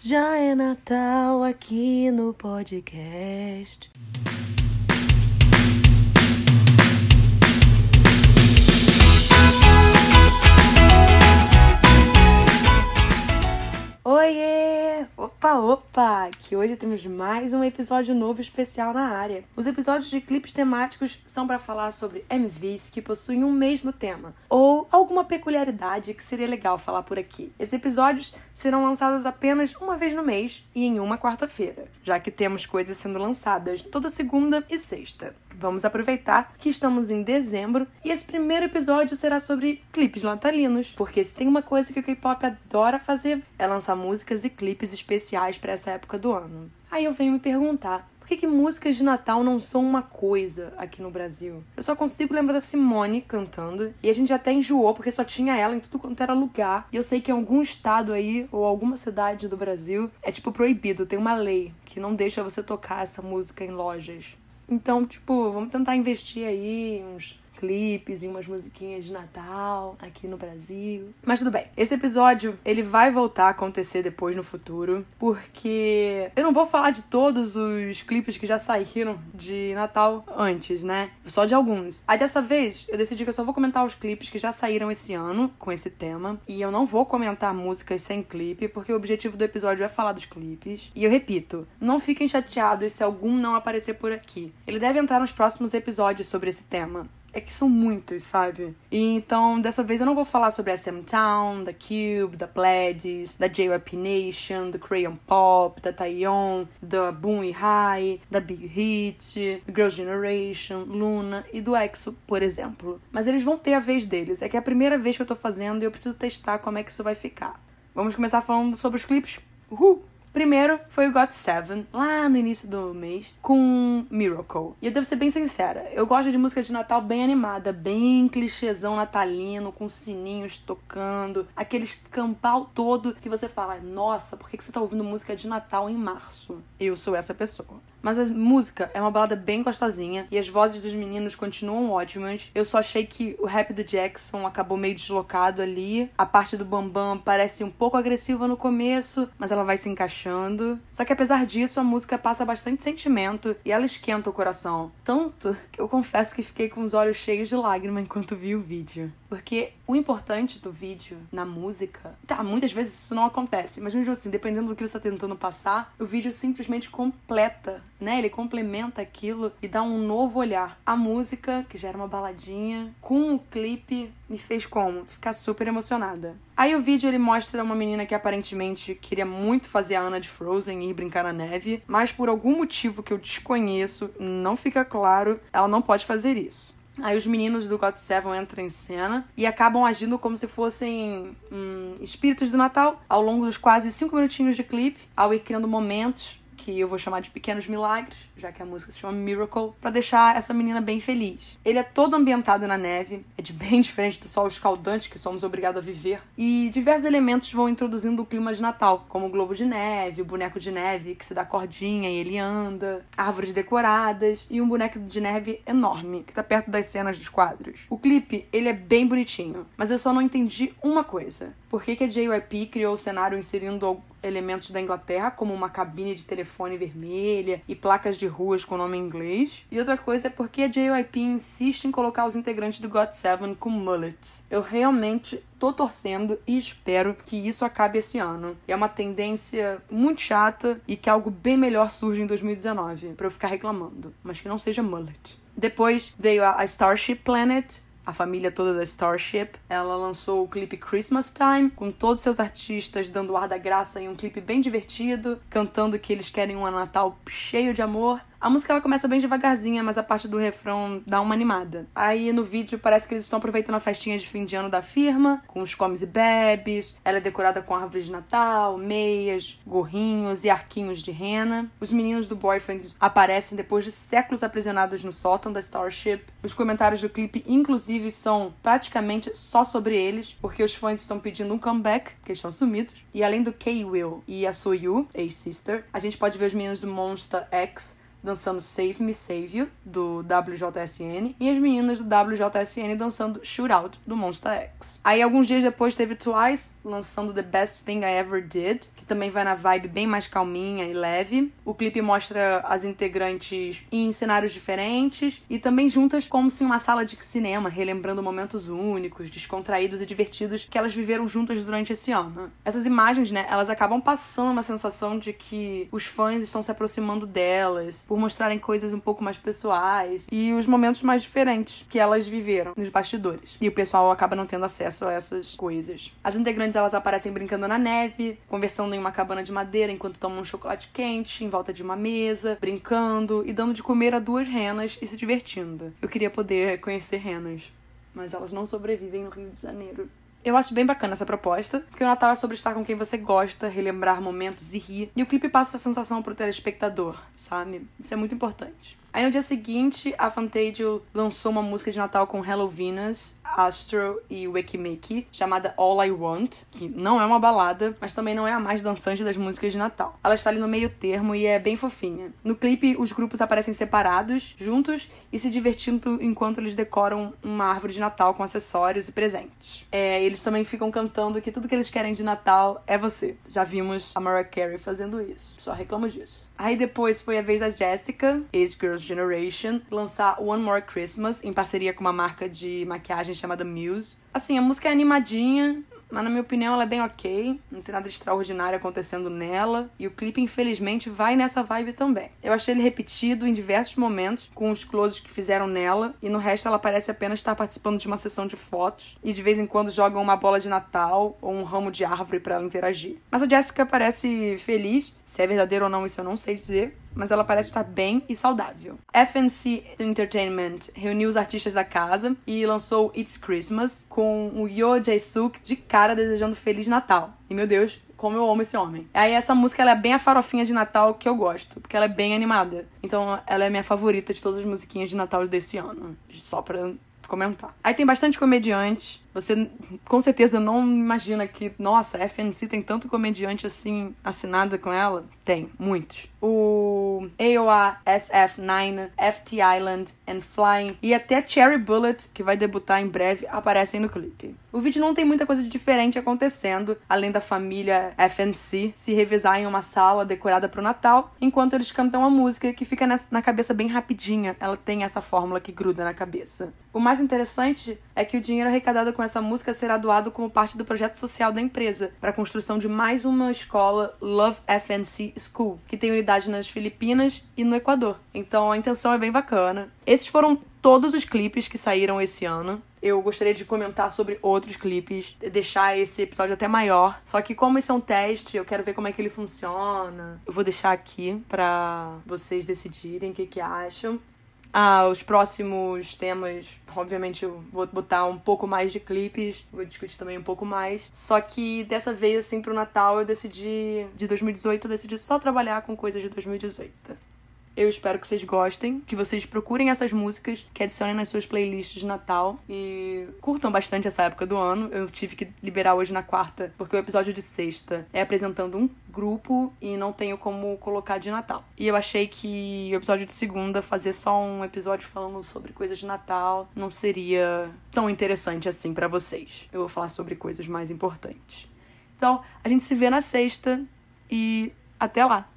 Já é Natal aqui no podcast. Oiê! Opa, opa! Que hoje temos mais um episódio novo especial na área. Os episódios de clipes temáticos são para falar sobre MVs que possuem um mesmo tema ou alguma peculiaridade que seria legal falar por aqui. Esses episódios serão lançados apenas uma vez no mês e em uma quarta-feira, já que temos coisas sendo lançadas toda segunda e sexta. Vamos aproveitar que estamos em dezembro e esse primeiro episódio será sobre clipes natalinos, porque se tem uma coisa que o K-pop adora fazer é lançar músicas e clipes especiais para essa época do ano. Aí eu venho me perguntar, por que, que, músicas de Natal não são uma coisa aqui no Brasil? Eu só consigo lembrar da Simone cantando, e a gente até enjoou porque só tinha ela em tudo quanto era lugar. E eu sei que em algum estado aí, ou alguma cidade do Brasil, é tipo proibido, tem uma lei que não deixa você tocar essa música em lojas. Então, tipo, vamos tentar investir aí uns clipes e umas musiquinhas de Natal aqui no Brasil. Mas tudo bem. Esse episódio, ele vai voltar a acontecer depois no futuro, porque eu não vou falar de todos os clipes que já saíram de Natal antes, né? Só de alguns. Aí dessa vez, eu decidi que eu só vou comentar os clipes que já saíram esse ano com esse tema, e eu não vou comentar músicas sem clipe, porque o objetivo do episódio é falar dos clipes. E eu repito, não fiquem chateados se algum não aparecer por aqui. Ele deve entrar nos próximos episódios sobre esse tema é que são muitos, sabe? E então, dessa vez eu não vou falar sobre SM Town, da Cube, da Pledges, da JYP Nation, do Crayon Pop, da Taeyeon, da Boom e High, da Big Hit, do Girls' Generation, Luna e do EXO, por exemplo. Mas eles vão ter a vez deles. É que é a primeira vez que eu tô fazendo e eu preciso testar como é que isso vai ficar. Vamos começar falando sobre os clipes. Uhul! Primeiro foi o Got Seven, lá no início do mês, com Miracle. E eu devo ser bem sincera, eu gosto de música de Natal bem animada, bem clichêzão natalino, com sininhos tocando, aquele escampau todo que você fala, nossa, por que você tá ouvindo música de Natal em março? Eu sou essa pessoa. Mas a música é uma balada bem gostosinha e as vozes dos meninos continuam ótimas. Eu só achei que o rap do Jackson acabou meio deslocado ali. A parte do Bambam parece um pouco agressiva no começo, mas ela vai se encaixando. Só que apesar disso, a música passa bastante sentimento e ela esquenta o coração. Tanto que eu confesso que fiquei com os olhos cheios de lágrima enquanto vi o vídeo. Porque o importante do vídeo na música, tá, muitas vezes isso não acontece, mas mesmo assim, dependendo do que você está tentando passar, o vídeo simplesmente completa né? Ele complementa aquilo e dá um novo olhar. A música, que já era uma baladinha, com o clipe, me fez como? Ficar super emocionada. Aí o vídeo ele mostra uma menina que aparentemente queria muito fazer a Anna de Frozen e ir brincar na neve, mas por algum motivo que eu desconheço, não fica claro, ela não pode fazer isso. Aí os meninos do God Seven entram em cena e acabam agindo como se fossem hum, espíritos do Natal ao longo dos quase cinco minutinhos de clipe, ao ir criando momentos que eu vou chamar de Pequenos Milagres, já que a música se chama Miracle, para deixar essa menina bem feliz. Ele é todo ambientado na neve, é de bem diferente do sol escaldante que somos obrigados a viver, e diversos elementos vão introduzindo o clima de Natal, como o globo de neve, o boneco de neve que se dá cordinha e ele anda, árvores decoradas e um boneco de neve enorme que tá perto das cenas dos quadros. O clipe, ele é bem bonitinho, mas eu só não entendi uma coisa. Por que, que a JYP criou o cenário inserindo elementos da Inglaterra, como uma cabine de telefone vermelha e placas de ruas com nome em inglês. E outra coisa é porque a JYP insiste em colocar os integrantes do GOT7 com mullets. Eu realmente tô torcendo e espero que isso acabe esse ano. É uma tendência muito chata e que algo bem melhor surja em 2019, para eu ficar reclamando, mas que não seja mullet. Depois veio a Starship Planet, a família toda da Starship. Ela lançou o clipe Christmas Time, com todos seus artistas dando ar da graça em um clipe bem divertido, cantando que eles querem um Natal cheio de amor. A música ela começa bem devagarzinha, mas a parte do refrão dá uma animada. Aí no vídeo parece que eles estão aproveitando a festinha de fim de ano da firma, com os comes e bebes. Ela é decorada com árvores de Natal, meias, gorrinhos e arquinhos de rena. Os meninos do Boyfriend aparecem depois de séculos aprisionados no sótão da Starship. Os comentários do clipe, inclusive, são praticamente só sobre eles, porque os fãs estão pedindo um comeback, que eles estão sumidos. E além do K-Will e a Soyu, ex-sister, a gente pode ver os meninos do Monster X dançando Save Me Save You, do WJSN, e as meninas do WJSN dançando Shootout, do Monster X. Aí, alguns dias depois, teve Twice lançando The Best Thing I Ever Did, que também vai na vibe bem mais calminha e leve. O clipe mostra as integrantes em cenários diferentes e também juntas como se em uma sala de cinema, relembrando momentos únicos, descontraídos e divertidos que elas viveram juntas durante esse ano. Essas imagens, né, elas acabam passando uma sensação de que os fãs estão se aproximando delas, por mostrarem coisas um pouco mais pessoais e os momentos mais diferentes que elas viveram nos bastidores. E o pessoal acaba não tendo acesso a essas coisas. As integrantes elas aparecem brincando na neve, conversando em uma cabana de madeira enquanto tomam um chocolate quente em volta de uma mesa, brincando e dando de comer a duas renas e se divertindo. Eu queria poder conhecer renas, mas elas não sobrevivem no Rio de Janeiro. Eu acho bem bacana essa proposta, porque o Natal é sobre estar com quem você gosta, relembrar momentos e rir. E o clipe passa essa sensação pro telespectador, sabe? Isso é muito importante. Aí no dia seguinte, a Fantasia lançou uma música de Natal com Hello Venus, Astro e Wekimeki, chamada All I Want, que não é uma balada, mas também não é a mais dançante das músicas de Natal. Ela está ali no meio termo e é bem fofinha. No clipe, os grupos aparecem separados, juntos e se divertindo enquanto eles decoram uma árvore de Natal com acessórios e presentes. É, eles também ficam cantando que tudo que eles querem de Natal é você. Já vimos a Mariah Carey fazendo isso, só reclamo disso. Aí depois foi a vez da Jessica, ex-Girls Generation, lançar One More Christmas em parceria com uma marca de maquiagem chamada Muse. Assim, a música é animadinha, mas na minha opinião ela é bem ok, não tem nada de extraordinário acontecendo nela, e o clipe infelizmente vai nessa vibe também. Eu achei ele repetido em diversos momentos, com os closes que fizeram nela, e no resto ela parece apenas estar participando de uma sessão de fotos, e de vez em quando jogam uma bola de Natal ou um ramo de árvore para ela interagir. Mas a Jessica parece feliz, se é verdadeiro ou não isso eu não sei dizer, mas ela parece estar bem e saudável. FNC Entertainment reuniu os artistas da casa e lançou It's Christmas com o Yo Jae-suk de cara desejando Feliz Natal. E meu Deus, como eu amo esse homem. Aí essa música ela é bem a farofinha de Natal que eu gosto, porque ela é bem animada. Então ela é minha favorita de todas as musiquinhas de Natal desse ano. Só pra comentar. Aí tem bastante comediante. Você com certeza não imagina que, nossa, a FNC tem tanto comediante assim assinado com ela. Tem, muitos. O AOA, SF9, FT Island and Flying e até Cherry Bullet, que vai debutar em breve, aparecem no clipe. O vídeo não tem muita coisa diferente acontecendo, além da família FNC se revezar em uma sala decorada pro Natal, enquanto eles cantam a música que fica na cabeça bem rapidinha. Ela tem essa fórmula que gruda na cabeça. O mais interessante é que o dinheiro arrecadado com essa música será doado como parte do projeto social da empresa para a construção de mais uma escola Love FNC School, que tem unidade nas Filipinas e no Equador. Então a intenção é bem bacana. Esses foram todos os clipes que saíram esse ano. Eu gostaria de comentar sobre outros clipes, deixar esse episódio até maior. Só que como isso é um teste, eu quero ver como é que ele funciona. Eu vou deixar aqui para vocês decidirem o que, que acham. Ah, os próximos temas, obviamente eu vou botar um pouco mais de clipes, vou discutir também um pouco mais. Só que dessa vez, assim, pro Natal eu decidi, de 2018, eu decidi só trabalhar com coisas de 2018. Eu espero que vocês gostem, que vocês procurem essas músicas, que adicionem nas suas playlists de Natal e curtam bastante essa época do ano. Eu tive que liberar hoje na quarta, porque o episódio de sexta é apresentando um grupo e não tenho como colocar de Natal. E eu achei que o episódio de segunda, fazer só um episódio falando sobre coisas de Natal, não seria tão interessante assim para vocês. Eu vou falar sobre coisas mais importantes. Então, a gente se vê na sexta e até lá!